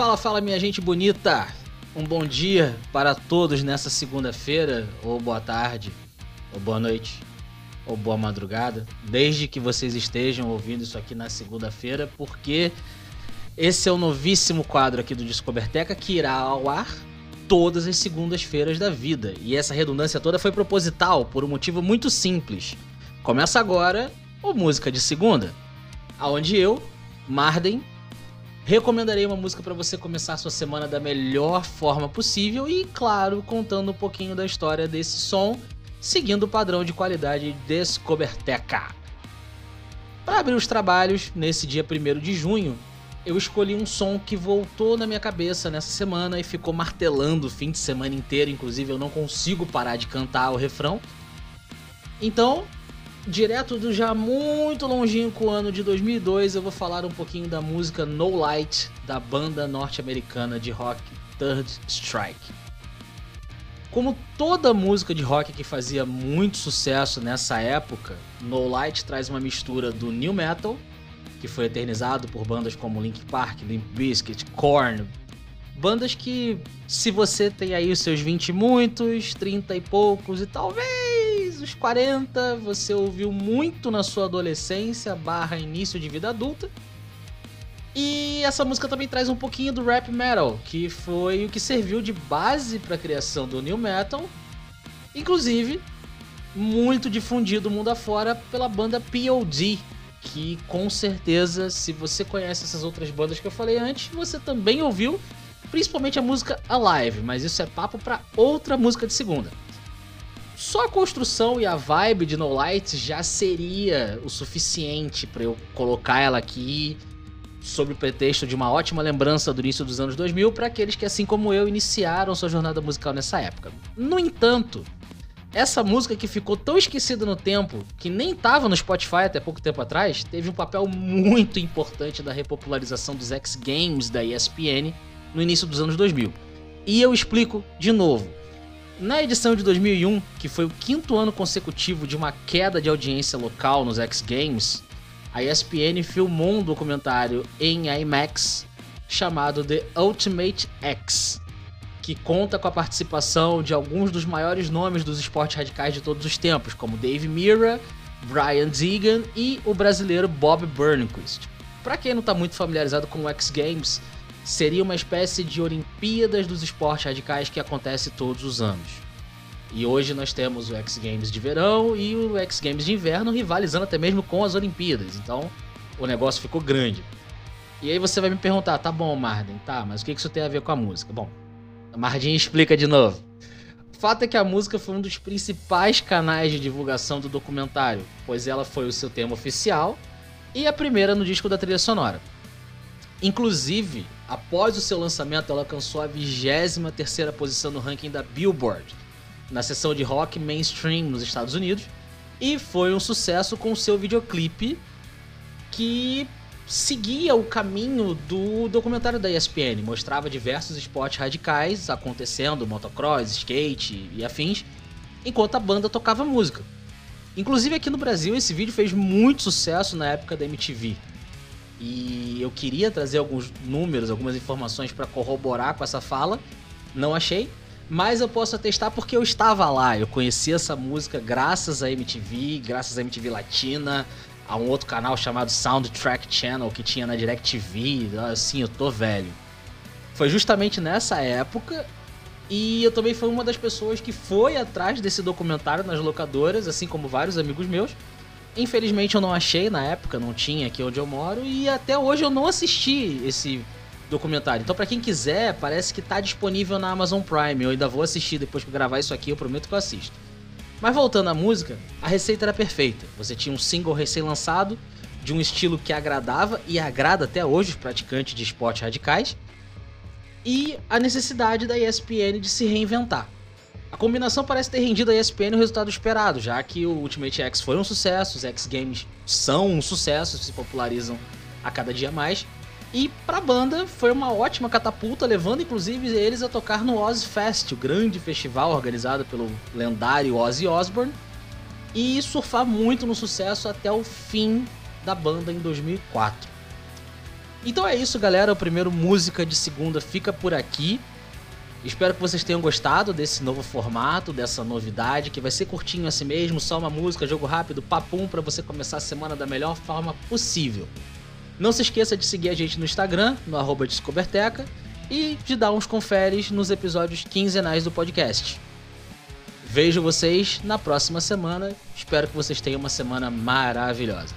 Fala, fala, minha gente bonita! Um bom dia para todos nessa segunda-feira, ou boa tarde, ou boa noite, ou boa madrugada, desde que vocês estejam ouvindo isso aqui na segunda-feira, porque esse é o novíssimo quadro aqui do Descoberteca que irá ao ar todas as segundas-feiras da vida. E essa redundância toda foi proposital por um motivo muito simples. Começa agora o Música de Segunda, aonde eu, Marden, recomendarei uma música para você começar a sua semana da melhor forma possível e, claro, contando um pouquinho da história desse som, seguindo o padrão de qualidade Descoberteca. Para abrir os trabalhos, nesse dia 1 de junho, eu escolhi um som que voltou na minha cabeça nessa semana e ficou martelando o fim de semana inteiro, inclusive eu não consigo parar de cantar o refrão. Então, direto do já muito longínquo ano de 2002, eu vou falar um pouquinho da música No Light da banda norte-americana de rock Third Strike. Como toda música de rock que fazia muito sucesso nessa época, No Light traz uma mistura do new metal, que foi eternizado por bandas como Linkin Park, Limp Bizkit, Korn, bandas que se você tem aí os seus 20 e muitos, 30 e poucos e talvez os 40, você ouviu muito na sua adolescência barra início de vida adulta. E essa música também traz um pouquinho do rap metal, que foi o que serviu de base para a criação do new metal, inclusive muito difundido mundo afora pela banda POD, que com certeza, se você conhece essas outras bandas que eu falei antes, você também ouviu, principalmente a música Alive, mas isso é papo para outra música de segunda. Só a construção e a vibe de No Light já seria o suficiente para eu colocar ela aqui sob o pretexto de uma ótima lembrança do início dos anos 2000 para aqueles que, assim como eu, iniciaram sua jornada musical nessa época. No entanto, essa música que ficou tão esquecida no tempo, que nem estava no Spotify até pouco tempo atrás, teve um papel muito importante na repopularização dos X Games da ESPN no início dos anos 2000. E eu explico de novo. Na edição de 2001, que foi o quinto ano consecutivo de uma queda de audiência local nos X Games, a ESPN filmou um documentário em IMAX chamado The Ultimate X, que conta com a participação de alguns dos maiores nomes dos esportes radicais de todos os tempos, como Dave Mirra, Brian Deegan e o brasileiro Bob Burnquist. Para quem não está muito familiarizado com o X Games, seria uma espécie de Olimpíadas dos esportes radicais que acontece todos os anos. E hoje nós temos o X Games de verão e o X Games de inverno rivalizando até mesmo com as Olimpíadas. Então o negócio ficou grande. E aí você vai me perguntar, tá bom, Marden, tá, mas o que isso tem a ver com a música? Bom, a Mardinha explica de novo. O fato é que a música foi um dos principais canais de divulgação do documentário, pois ela foi o seu tema oficial e a primeira no disco da trilha sonora. Inclusive, após o seu lançamento, ela alcançou a 23 terceira posição no ranking da Billboard, na seção de rock mainstream nos Estados Unidos e foi um sucesso com seu videoclipe que seguia o caminho do documentário da ESPN, mostrava diversos esportes radicais acontecendo, motocross, skate e afins, enquanto a banda tocava música. Inclusive aqui no Brasil esse vídeo fez muito sucesso na época da MTV. E eu queria trazer alguns números, algumas informações para corroborar com essa fala, não achei, mas eu posso atestar porque eu estava lá. Eu conheci essa música graças à MTV, graças à MTV Latina, a um outro canal chamado Soundtrack Channel que tinha na DirecTV. Assim, eu tô velho. Foi justamente nessa época e eu também fui uma das pessoas que foi atrás desse documentário nas locadoras, assim como vários amigos meus. Infelizmente eu não achei na época, não tinha aqui onde eu moro e até hoje eu não assisti esse documentário. Então, para quem quiser, parece que tá disponível na Amazon Prime. Eu ainda vou assistir depois que gravar isso aqui, eu prometo que eu assisto. Mas voltando à música, a receita era perfeita. Você tinha um single recém-lançado, de um estilo que agradava e agrada até hoje os praticantes de esportes radicais, e a necessidade da ESPN de se reinventar. A combinação parece ter rendido à ESPN o resultado esperado, já que o Ultimate X foi um sucesso, os X Games são um sucesso, se popularizam a cada dia mais, e pra banda foi uma ótima catapulta, levando inclusive eles a tocar no Oz Fest, o grande festival organizado pelo lendário Ozzy Osbourne, e surfar muito no sucesso até o fim da banda em 2004. Então é isso, galera. O primeiro Música de Segunda fica por aqui. Espero que vocês tenham gostado desse novo formato, dessa novidade, que vai ser curtinho assim mesmo, só uma música, jogo rápido, papum, para você começar a semana da melhor forma possível. Não se esqueça de seguir a gente no Instagram, no arroba Descoberteca, e de dar uns conferes nos episódios quinzenais do podcast. Vejo vocês na próxima semana. Espero que vocês tenham uma semana maravilhosa.